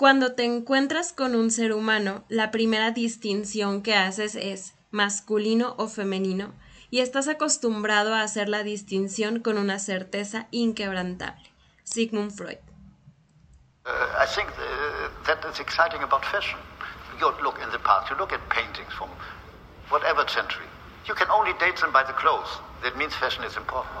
Cuando te encuentras con un ser humano, la primera distinción que haces es masculino o femenino, y estás acostumbrado a hacer la distinción con una certeza inquebrantable. Sigmund Freud. Uh, I think uh, that is exciting about fashion. You look in the past, you look at paintings from whatever century. You can only date them by the clothes. That means fashion is important.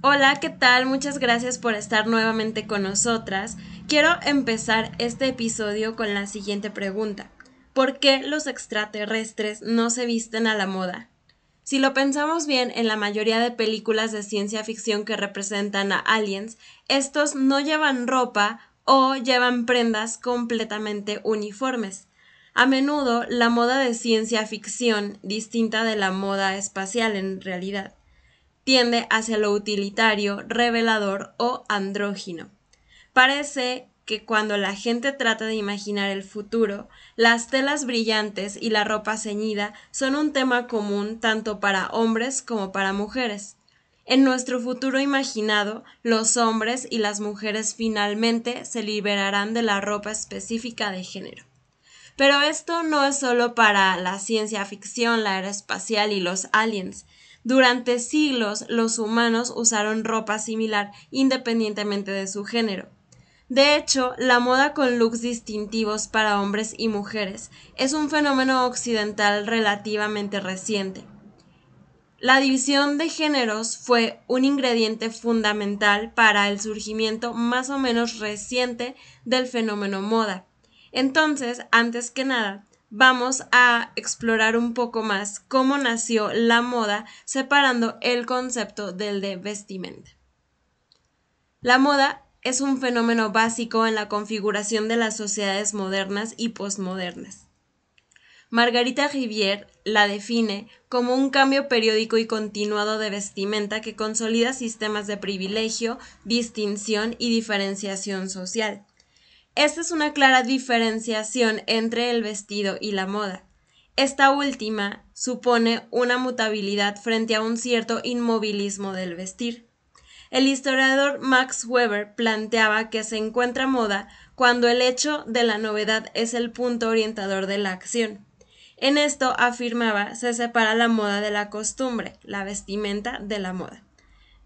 Hola, ¿qué tal? Muchas gracias por estar nuevamente con nosotras. Quiero empezar este episodio con la siguiente pregunta. ¿Por qué los extraterrestres no se visten a la moda? Si lo pensamos bien, en la mayoría de películas de ciencia ficción que representan a aliens, estos no llevan ropa o llevan prendas completamente uniformes. A menudo la moda de ciencia ficción, distinta de la moda espacial en realidad, tiende hacia lo utilitario, revelador o andrógino. Parece que cuando la gente trata de imaginar el futuro, las telas brillantes y la ropa ceñida son un tema común tanto para hombres como para mujeres. En nuestro futuro imaginado, los hombres y las mujeres finalmente se liberarán de la ropa específica de género. Pero esto no es solo para la ciencia ficción, la era espacial y los aliens. Durante siglos los humanos usaron ropa similar independientemente de su género. De hecho, la moda con looks distintivos para hombres y mujeres es un fenómeno occidental relativamente reciente. La división de géneros fue un ingrediente fundamental para el surgimiento más o menos reciente del fenómeno moda. Entonces, antes que nada, vamos a explorar un poco más cómo nació la moda separando el concepto del de vestimenta. La moda es un fenómeno básico en la configuración de las sociedades modernas y postmodernas. Margarita Rivière la define como un cambio periódico y continuado de vestimenta que consolida sistemas de privilegio, distinción y diferenciación social. Esta es una clara diferenciación entre el vestido y la moda. Esta última supone una mutabilidad frente a un cierto inmovilismo del vestir. El historiador Max Weber planteaba que se encuentra moda cuando el hecho de la novedad es el punto orientador de la acción. En esto, afirmaba, se separa la moda de la costumbre, la vestimenta de la moda.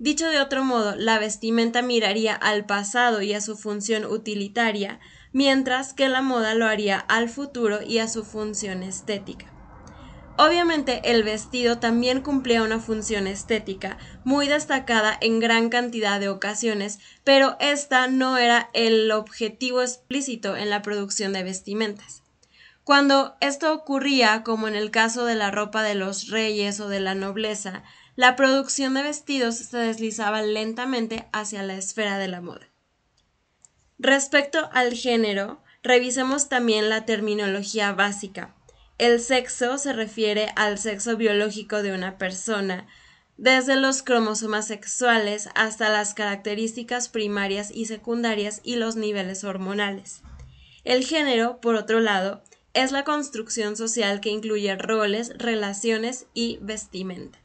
Dicho de otro modo, la vestimenta miraría al pasado y a su función utilitaria, mientras que la moda lo haría al futuro y a su función estética. Obviamente el vestido también cumplía una función estética muy destacada en gran cantidad de ocasiones, pero esta no era el objetivo explícito en la producción de vestimentas. Cuando esto ocurría, como en el caso de la ropa de los reyes o de la nobleza, la producción de vestidos se deslizaba lentamente hacia la esfera de la moda. Respecto al género, revisemos también la terminología básica. El sexo se refiere al sexo biológico de una persona, desde los cromosomas sexuales hasta las características primarias y secundarias y los niveles hormonales. El género, por otro lado, es la construcción social que incluye roles, relaciones y vestimenta.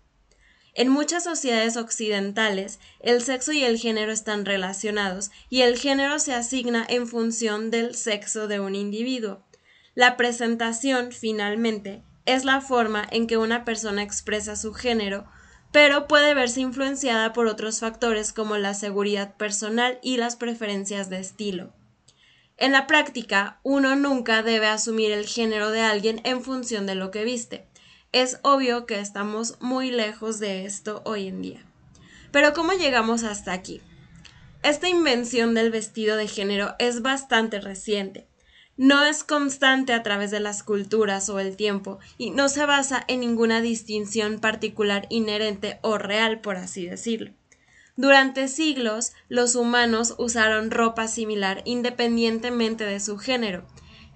En muchas sociedades occidentales, el sexo y el género están relacionados y el género se asigna en función del sexo de un individuo. La presentación, finalmente, es la forma en que una persona expresa su género, pero puede verse influenciada por otros factores como la seguridad personal y las preferencias de estilo. En la práctica, uno nunca debe asumir el género de alguien en función de lo que viste. Es obvio que estamos muy lejos de esto hoy en día. Pero ¿cómo llegamos hasta aquí? Esta invención del vestido de género es bastante reciente. No es constante a través de las culturas o el tiempo y no se basa en ninguna distinción particular inherente o real, por así decirlo. Durante siglos, los humanos usaron ropa similar independientemente de su género,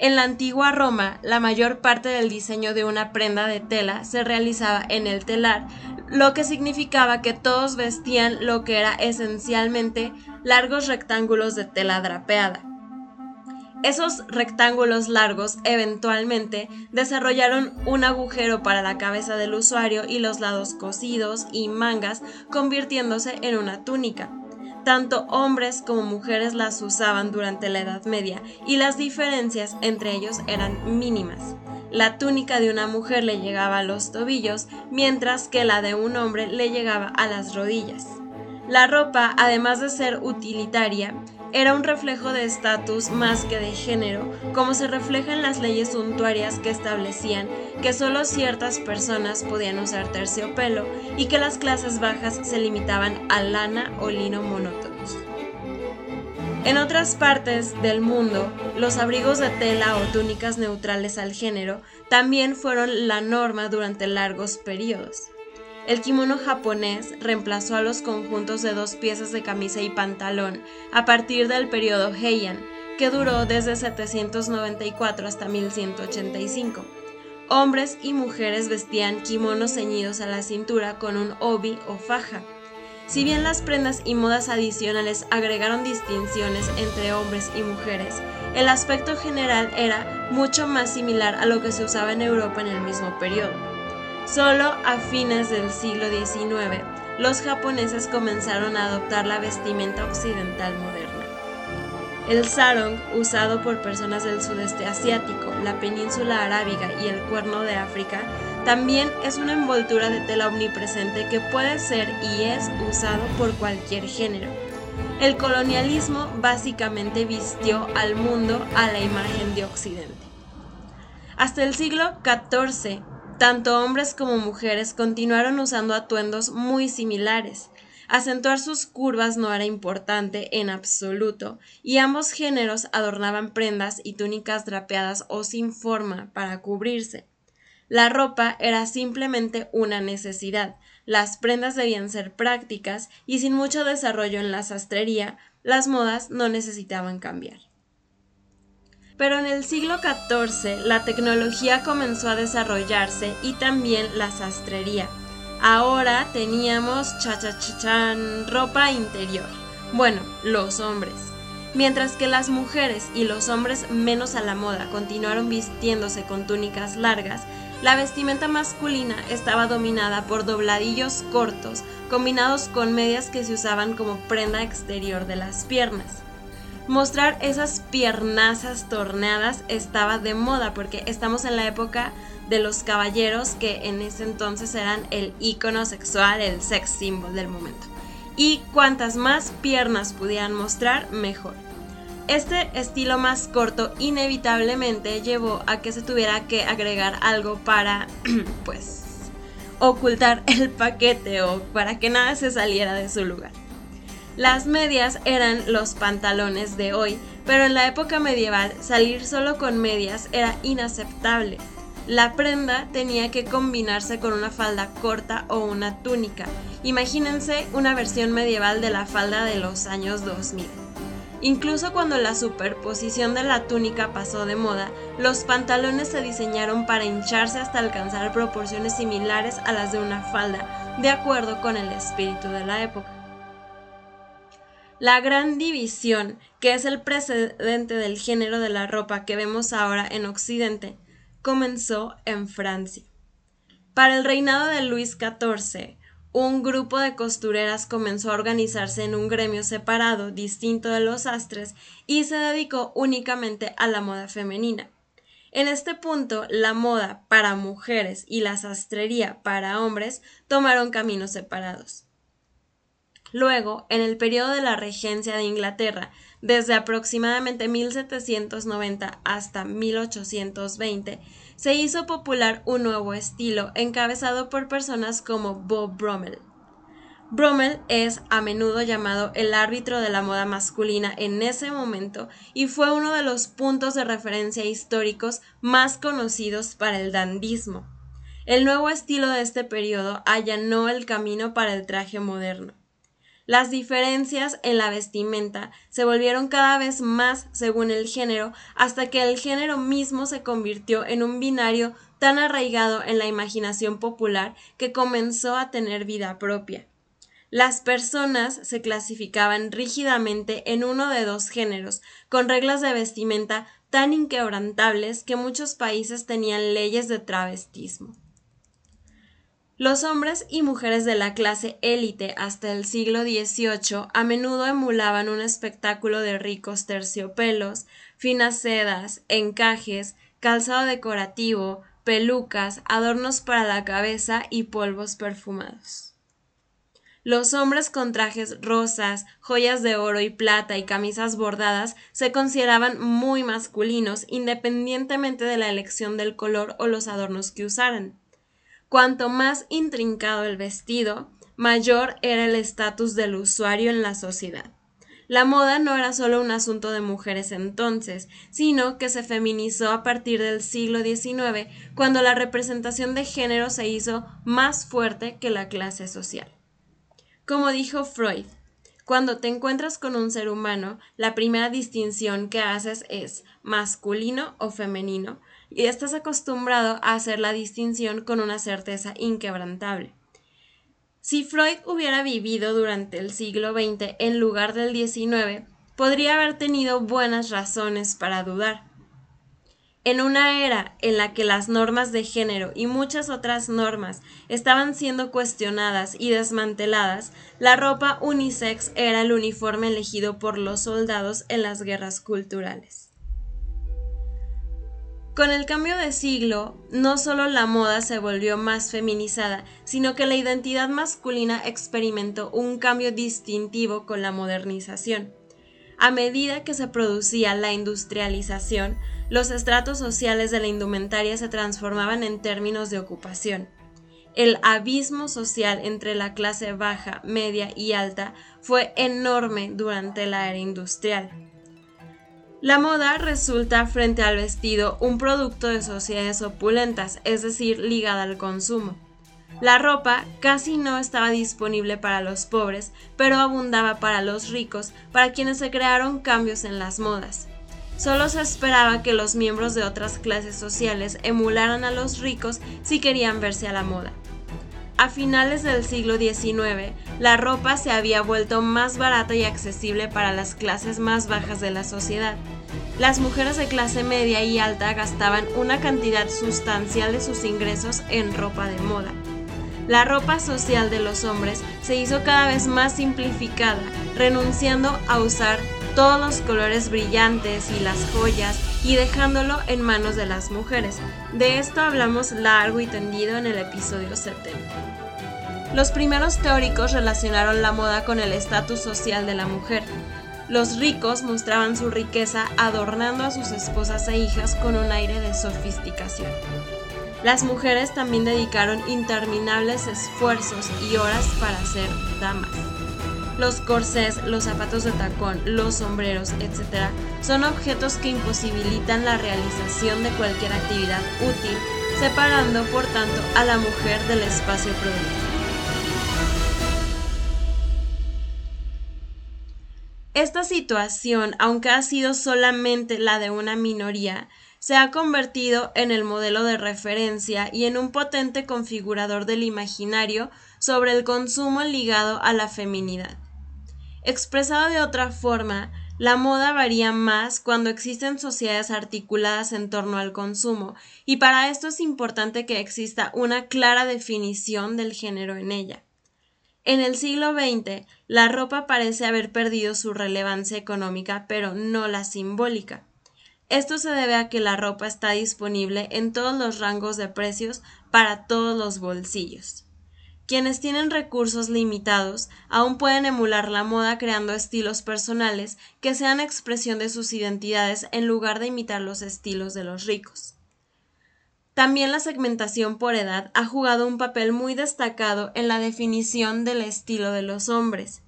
En la antigua Roma, la mayor parte del diseño de una prenda de tela se realizaba en el telar, lo que significaba que todos vestían lo que era esencialmente largos rectángulos de tela drapeada. Esos rectángulos largos eventualmente desarrollaron un agujero para la cabeza del usuario y los lados cosidos y mangas convirtiéndose en una túnica. Tanto hombres como mujeres las usaban durante la Edad Media y las diferencias entre ellos eran mínimas. La túnica de una mujer le llegaba a los tobillos, mientras que la de un hombre le llegaba a las rodillas. La ropa, además de ser utilitaria, era un reflejo de estatus más que de género, como se refleja en las leyes suntuarias que establecían que solo ciertas personas podían usar terciopelo y que las clases bajas se limitaban a lana o lino monótonos. En otras partes del mundo, los abrigos de tela o túnicas neutrales al género también fueron la norma durante largos periodos. El kimono japonés reemplazó a los conjuntos de dos piezas de camisa y pantalón a partir del periodo Heian, que duró desde 794 hasta 1185. Hombres y mujeres vestían kimonos ceñidos a la cintura con un obi o faja. Si bien las prendas y modas adicionales agregaron distinciones entre hombres y mujeres, el aspecto general era mucho más similar a lo que se usaba en Europa en el mismo periodo. Solo a fines del siglo XIX, los japoneses comenzaron a adoptar la vestimenta occidental moderna. El sarong, usado por personas del sudeste asiático, la península arábiga y el cuerno de África, también es una envoltura de tela omnipresente que puede ser y es usado por cualquier género. El colonialismo básicamente vistió al mundo a la imagen de Occidente. Hasta el siglo XIV, tanto hombres como mujeres continuaron usando atuendos muy similares. Acentuar sus curvas no era importante en absoluto, y ambos géneros adornaban prendas y túnicas drapeadas o sin forma para cubrirse. La ropa era simplemente una necesidad, las prendas debían ser prácticas y sin mucho desarrollo en la sastrería, las modas no necesitaban cambiar. Pero en el siglo XIV la tecnología comenzó a desarrollarse y también la sastrería. Ahora teníamos chachachachan ropa interior. Bueno, los hombres. Mientras que las mujeres y los hombres menos a la moda continuaron vistiéndose con túnicas largas, la vestimenta masculina estaba dominada por dobladillos cortos combinados con medias que se usaban como prenda exterior de las piernas mostrar esas piernazas torneadas estaba de moda porque estamos en la época de los caballeros que en ese entonces eran el icono sexual, el sex symbol del momento. Y cuantas más piernas pudieran mostrar, mejor. Este estilo más corto inevitablemente llevó a que se tuviera que agregar algo para, pues, ocultar el paquete o para que nada se saliera de su lugar. Las medias eran los pantalones de hoy, pero en la época medieval salir solo con medias era inaceptable. La prenda tenía que combinarse con una falda corta o una túnica. Imagínense una versión medieval de la falda de los años 2000. Incluso cuando la superposición de la túnica pasó de moda, los pantalones se diseñaron para hincharse hasta alcanzar proporciones similares a las de una falda, de acuerdo con el espíritu de la época. La gran división, que es el precedente del género de la ropa que vemos ahora en Occidente, comenzó en Francia. Para el reinado de Luis XIV, un grupo de costureras comenzó a organizarse en un gremio separado, distinto de los astres, y se dedicó únicamente a la moda femenina. En este punto, la moda para mujeres y la sastrería para hombres tomaron caminos separados. Luego, en el periodo de la regencia de Inglaterra, desde aproximadamente 1790 hasta 1820, se hizo popular un nuevo estilo encabezado por personas como Bob Brummel. Brummel es a menudo llamado el árbitro de la moda masculina en ese momento y fue uno de los puntos de referencia históricos más conocidos para el dandismo. El nuevo estilo de este periodo allanó el camino para el traje moderno. Las diferencias en la vestimenta se volvieron cada vez más según el género hasta que el género mismo se convirtió en un binario tan arraigado en la imaginación popular que comenzó a tener vida propia. Las personas se clasificaban rígidamente en uno de dos géneros, con reglas de vestimenta tan inquebrantables que muchos países tenían leyes de travestismo. Los hombres y mujeres de la clase élite hasta el siglo XVIII a menudo emulaban un espectáculo de ricos terciopelos, finas sedas, encajes, calzado decorativo, pelucas, adornos para la cabeza y polvos perfumados. Los hombres con trajes rosas, joyas de oro y plata y camisas bordadas se consideraban muy masculinos independientemente de la elección del color o los adornos que usaran. Cuanto más intrincado el vestido, mayor era el estatus del usuario en la sociedad. La moda no era solo un asunto de mujeres entonces, sino que se feminizó a partir del siglo XIX, cuando la representación de género se hizo más fuerte que la clase social. Como dijo Freud, cuando te encuentras con un ser humano, la primera distinción que haces es masculino o femenino, y estás acostumbrado a hacer la distinción con una certeza inquebrantable. Si Freud hubiera vivido durante el siglo XX en lugar del XIX, podría haber tenido buenas razones para dudar. En una era en la que las normas de género y muchas otras normas estaban siendo cuestionadas y desmanteladas, la ropa unisex era el uniforme elegido por los soldados en las guerras culturales. Con el cambio de siglo, no solo la moda se volvió más feminizada, sino que la identidad masculina experimentó un cambio distintivo con la modernización. A medida que se producía la industrialización, los estratos sociales de la indumentaria se transformaban en términos de ocupación. El abismo social entre la clase baja, media y alta fue enorme durante la era industrial. La moda resulta frente al vestido un producto de sociedades opulentas, es decir, ligada al consumo. La ropa casi no estaba disponible para los pobres, pero abundaba para los ricos, para quienes se crearon cambios en las modas. Solo se esperaba que los miembros de otras clases sociales emularan a los ricos si querían verse a la moda. A finales del siglo XIX, la ropa se había vuelto más barata y accesible para las clases más bajas de la sociedad. Las mujeres de clase media y alta gastaban una cantidad sustancial de sus ingresos en ropa de moda. La ropa social de los hombres se hizo cada vez más simplificada, renunciando a usar todos los colores brillantes y las joyas y dejándolo en manos de las mujeres. De esto hablamos largo y tendido en el episodio 70. Los primeros teóricos relacionaron la moda con el estatus social de la mujer. Los ricos mostraban su riqueza adornando a sus esposas e hijas con un aire de sofisticación. Las mujeres también dedicaron interminables esfuerzos y horas para ser damas. Los corsés, los zapatos de tacón, los sombreros, etc., son objetos que imposibilitan la realización de cualquier actividad útil, separando por tanto a la mujer del espacio productivo. Esta situación, aunque ha sido solamente la de una minoría, se ha convertido en el modelo de referencia y en un potente configurador del imaginario sobre el consumo ligado a la feminidad. Expresado de otra forma, la moda varía más cuando existen sociedades articuladas en torno al consumo, y para esto es importante que exista una clara definición del género en ella. En el siglo XX, la ropa parece haber perdido su relevancia económica, pero no la simbólica. Esto se debe a que la ropa está disponible en todos los rangos de precios para todos los bolsillos. Quienes tienen recursos limitados aún pueden emular la moda creando estilos personales que sean expresión de sus identidades en lugar de imitar los estilos de los ricos. También la segmentación por edad ha jugado un papel muy destacado en la definición del estilo de los hombres.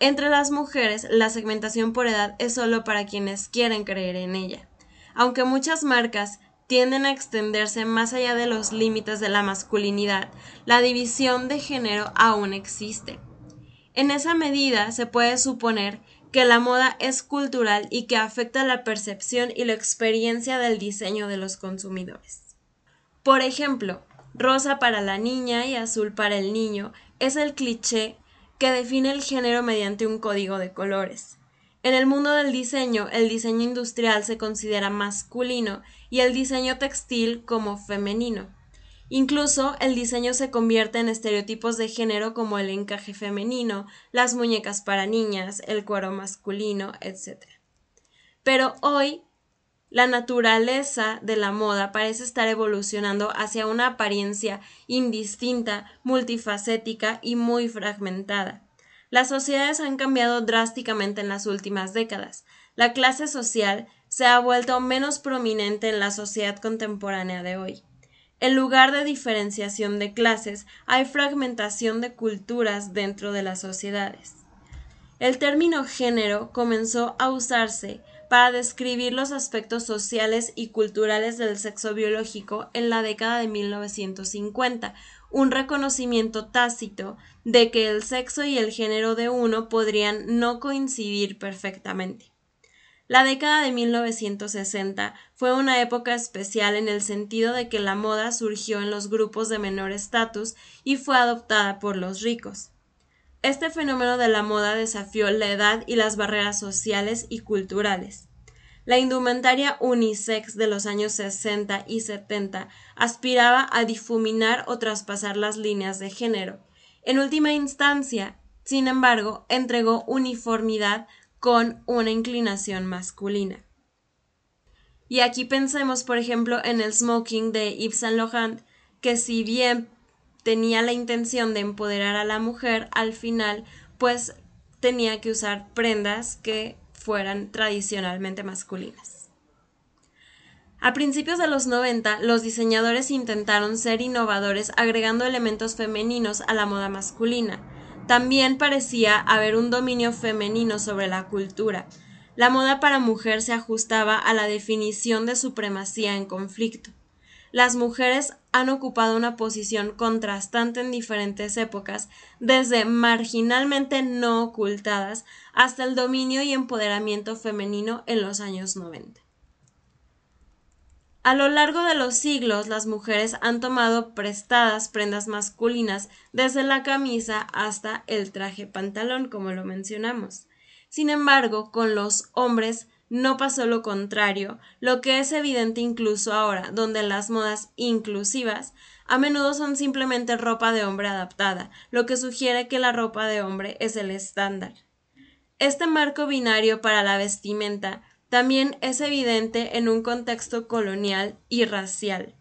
Entre las mujeres, la segmentación por edad es solo para quienes quieren creer en ella. Aunque muchas marcas tienden a extenderse más allá de los límites de la masculinidad, la división de género aún existe. En esa medida se puede suponer que la moda es cultural y que afecta la percepción y la experiencia del diseño de los consumidores. Por ejemplo, rosa para la niña y azul para el niño es el cliché que define el género mediante un código de colores. En el mundo del diseño, el diseño industrial se considera masculino y el diseño textil como femenino. Incluso el diseño se convierte en estereotipos de género como el encaje femenino, las muñecas para niñas, el cuero masculino, etc. Pero hoy la naturaleza de la moda parece estar evolucionando hacia una apariencia indistinta, multifacética y muy fragmentada. Las sociedades han cambiado drásticamente en las últimas décadas. La clase social se ha vuelto menos prominente en la sociedad contemporánea de hoy. En lugar de diferenciación de clases, hay fragmentación de culturas dentro de las sociedades. El término género comenzó a usarse para describir los aspectos sociales y culturales del sexo biológico en la década de 1950, un reconocimiento tácito de que el sexo y el género de uno podrían no coincidir perfectamente. La década de 1960 fue una época especial en el sentido de que la moda surgió en los grupos de menor estatus y fue adoptada por los ricos. Este fenómeno de la moda desafió la edad y las barreras sociales y culturales. La indumentaria unisex de los años 60 y 70 aspiraba a difuminar o traspasar las líneas de género. En última instancia, sin embargo, entregó uniformidad con una inclinación masculina. Y aquí pensemos, por ejemplo, en el smoking de Yves Saint Laurent, que si bien tenía la intención de empoderar a la mujer, al final pues tenía que usar prendas que fueran tradicionalmente masculinas. A principios de los 90, los diseñadores intentaron ser innovadores agregando elementos femeninos a la moda masculina. También parecía haber un dominio femenino sobre la cultura. La moda para mujer se ajustaba a la definición de supremacía en conflicto. Las mujeres han ocupado una posición contrastante en diferentes épocas, desde marginalmente no ocultadas hasta el dominio y empoderamiento femenino en los años 90. A lo largo de los siglos, las mujeres han tomado prestadas prendas masculinas desde la camisa hasta el traje pantalón, como lo mencionamos. Sin embargo, con los hombres no pasó lo contrario, lo que es evidente incluso ahora, donde las modas inclusivas a menudo son simplemente ropa de hombre adaptada, lo que sugiere que la ropa de hombre es el estándar. Este marco binario para la vestimenta también es evidente en un contexto colonial y racial.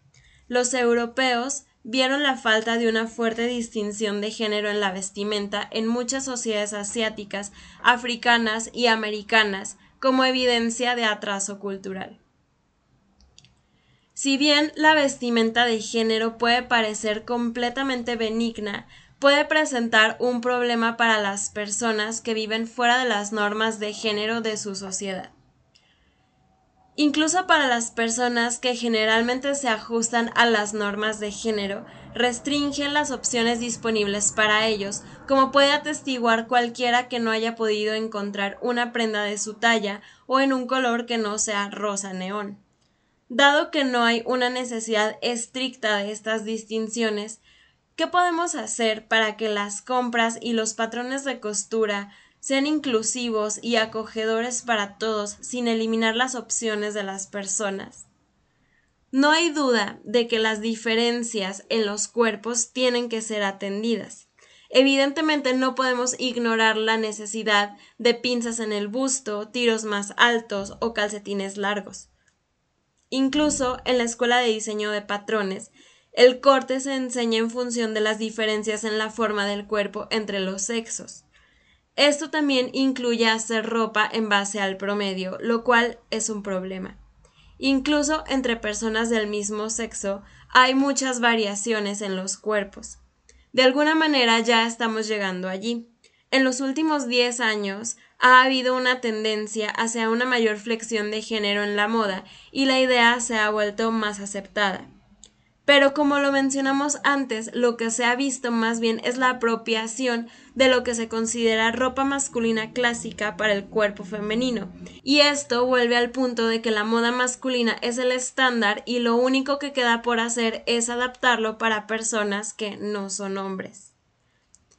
Los europeos vieron la falta de una fuerte distinción de género en la vestimenta en muchas sociedades asiáticas, africanas y americanas, como evidencia de atraso cultural. Si bien la vestimenta de género puede parecer completamente benigna, puede presentar un problema para las personas que viven fuera de las normas de género de su sociedad. Incluso para las personas que generalmente se ajustan a las normas de género, restringen las opciones disponibles para ellos, como puede atestiguar cualquiera que no haya podido encontrar una prenda de su talla o en un color que no sea rosa neón. Dado que no hay una necesidad estricta de estas distinciones, ¿qué podemos hacer para que las compras y los patrones de costura sean inclusivos y acogedores para todos sin eliminar las opciones de las personas? No hay duda de que las diferencias en los cuerpos tienen que ser atendidas. Evidentemente no podemos ignorar la necesidad de pinzas en el busto, tiros más altos o calcetines largos. Incluso en la escuela de diseño de patrones, el corte se enseña en función de las diferencias en la forma del cuerpo entre los sexos. Esto también incluye hacer ropa en base al promedio, lo cual es un problema. Incluso entre personas del mismo sexo hay muchas variaciones en los cuerpos. De alguna manera ya estamos llegando allí. En los últimos 10 años ha habido una tendencia hacia una mayor flexión de género en la moda y la idea se ha vuelto más aceptada. Pero como lo mencionamos antes, lo que se ha visto más bien es la apropiación de lo que se considera ropa masculina clásica para el cuerpo femenino. Y esto vuelve al punto de que la moda masculina es el estándar y lo único que queda por hacer es adaptarlo para personas que no son hombres.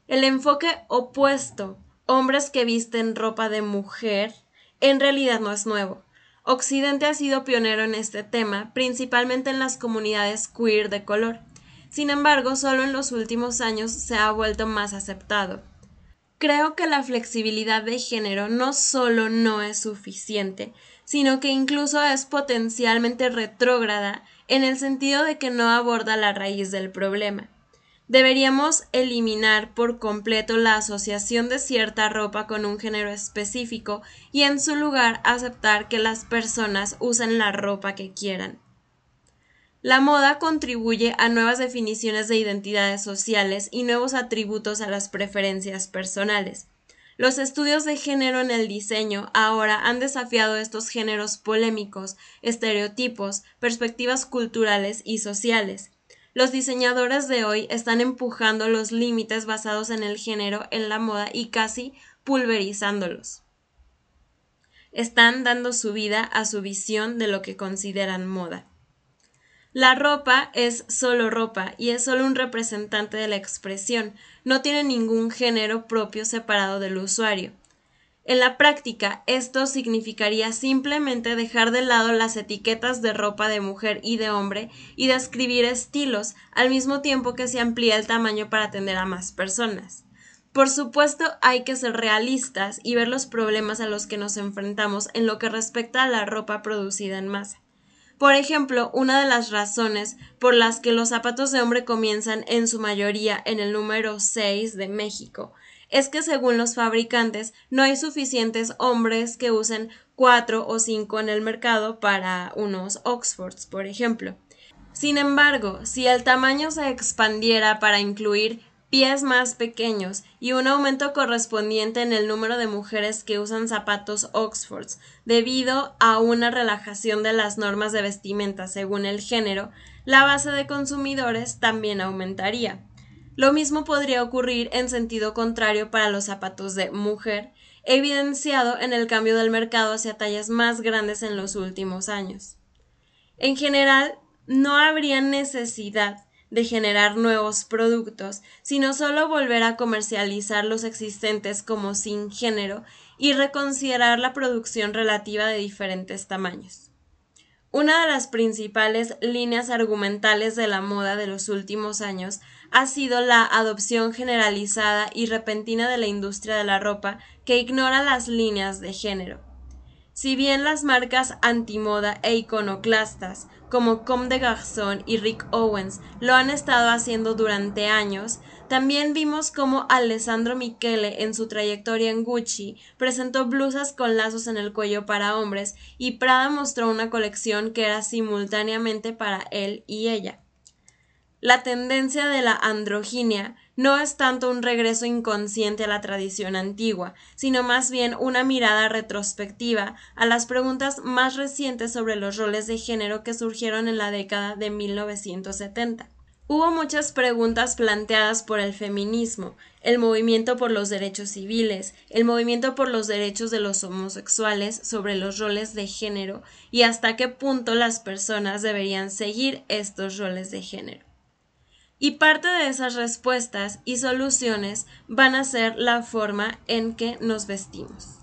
El enfoque opuesto, hombres que visten ropa de mujer, en realidad no es nuevo. Occidente ha sido pionero en este tema, principalmente en las comunidades queer de color. Sin embargo, solo en los últimos años se ha vuelto más aceptado. Creo que la flexibilidad de género no solo no es suficiente, sino que incluso es potencialmente retrógrada en el sentido de que no aborda la raíz del problema. Deberíamos eliminar por completo la asociación de cierta ropa con un género específico y en su lugar aceptar que las personas usen la ropa que quieran. La moda contribuye a nuevas definiciones de identidades sociales y nuevos atributos a las preferencias personales. Los estudios de género en el diseño ahora han desafiado estos géneros polémicos, estereotipos, perspectivas culturales y sociales. Los diseñadores de hoy están empujando los límites basados en el género en la moda y casi pulverizándolos. Están dando su vida a su visión de lo que consideran moda. La ropa es solo ropa y es solo un representante de la expresión, no tiene ningún género propio separado del usuario. En la práctica, esto significaría simplemente dejar de lado las etiquetas de ropa de mujer y de hombre y describir estilos, al mismo tiempo que se amplía el tamaño para atender a más personas. Por supuesto, hay que ser realistas y ver los problemas a los que nos enfrentamos en lo que respecta a la ropa producida en masa. Por ejemplo, una de las razones por las que los zapatos de hombre comienzan en su mayoría en el número 6 de México es que según los fabricantes no hay suficientes hombres que usen cuatro o cinco en el mercado para unos Oxfords, por ejemplo. Sin embargo, si el tamaño se expandiera para incluir pies más pequeños y un aumento correspondiente en el número de mujeres que usan zapatos Oxfords debido a una relajación de las normas de vestimenta según el género, la base de consumidores también aumentaría. Lo mismo podría ocurrir en sentido contrario para los zapatos de mujer, evidenciado en el cambio del mercado hacia tallas más grandes en los últimos años. En general, no habría necesidad de generar nuevos productos, sino solo volver a comercializar los existentes como sin género y reconsiderar la producción relativa de diferentes tamaños. Una de las principales líneas argumentales de la moda de los últimos años ha sido la adopción generalizada y repentina de la industria de la ropa que ignora las líneas de género. Si bien las marcas antimoda e iconoclastas como Comme des Garçons y Rick Owens lo han estado haciendo durante años, también vimos cómo Alessandro Michele en su trayectoria en Gucci presentó blusas con lazos en el cuello para hombres y Prada mostró una colección que era simultáneamente para él y ella. La tendencia de la androginia no es tanto un regreso inconsciente a la tradición antigua, sino más bien una mirada retrospectiva a las preguntas más recientes sobre los roles de género que surgieron en la década de 1970. Hubo muchas preguntas planteadas por el feminismo, el movimiento por los derechos civiles, el movimiento por los derechos de los homosexuales sobre los roles de género y hasta qué punto las personas deberían seguir estos roles de género. Y parte de esas respuestas y soluciones van a ser la forma en que nos vestimos.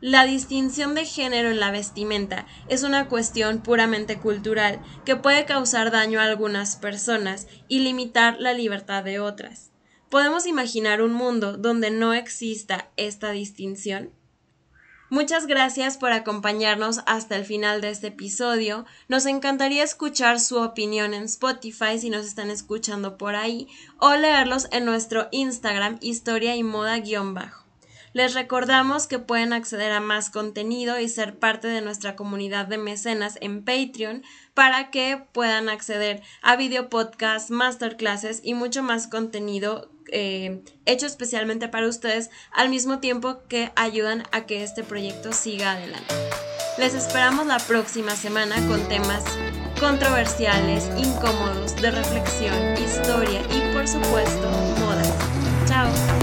La distinción de género en la vestimenta es una cuestión puramente cultural que puede causar daño a algunas personas y limitar la libertad de otras. ¿Podemos imaginar un mundo donde no exista esta distinción? Muchas gracias por acompañarnos hasta el final de este episodio. Nos encantaría escuchar su opinión en Spotify si nos están escuchando por ahí o leerlos en nuestro Instagram historia y moda-bajo. Les recordamos que pueden acceder a más contenido y ser parte de nuestra comunidad de mecenas en Patreon para que puedan acceder a video podcasts, masterclasses y mucho más contenido eh, hecho especialmente para ustedes, al mismo tiempo que ayudan a que este proyecto siga adelante. Les esperamos la próxima semana con temas controversiales, incómodos, de reflexión, historia y por supuesto moda. Chao.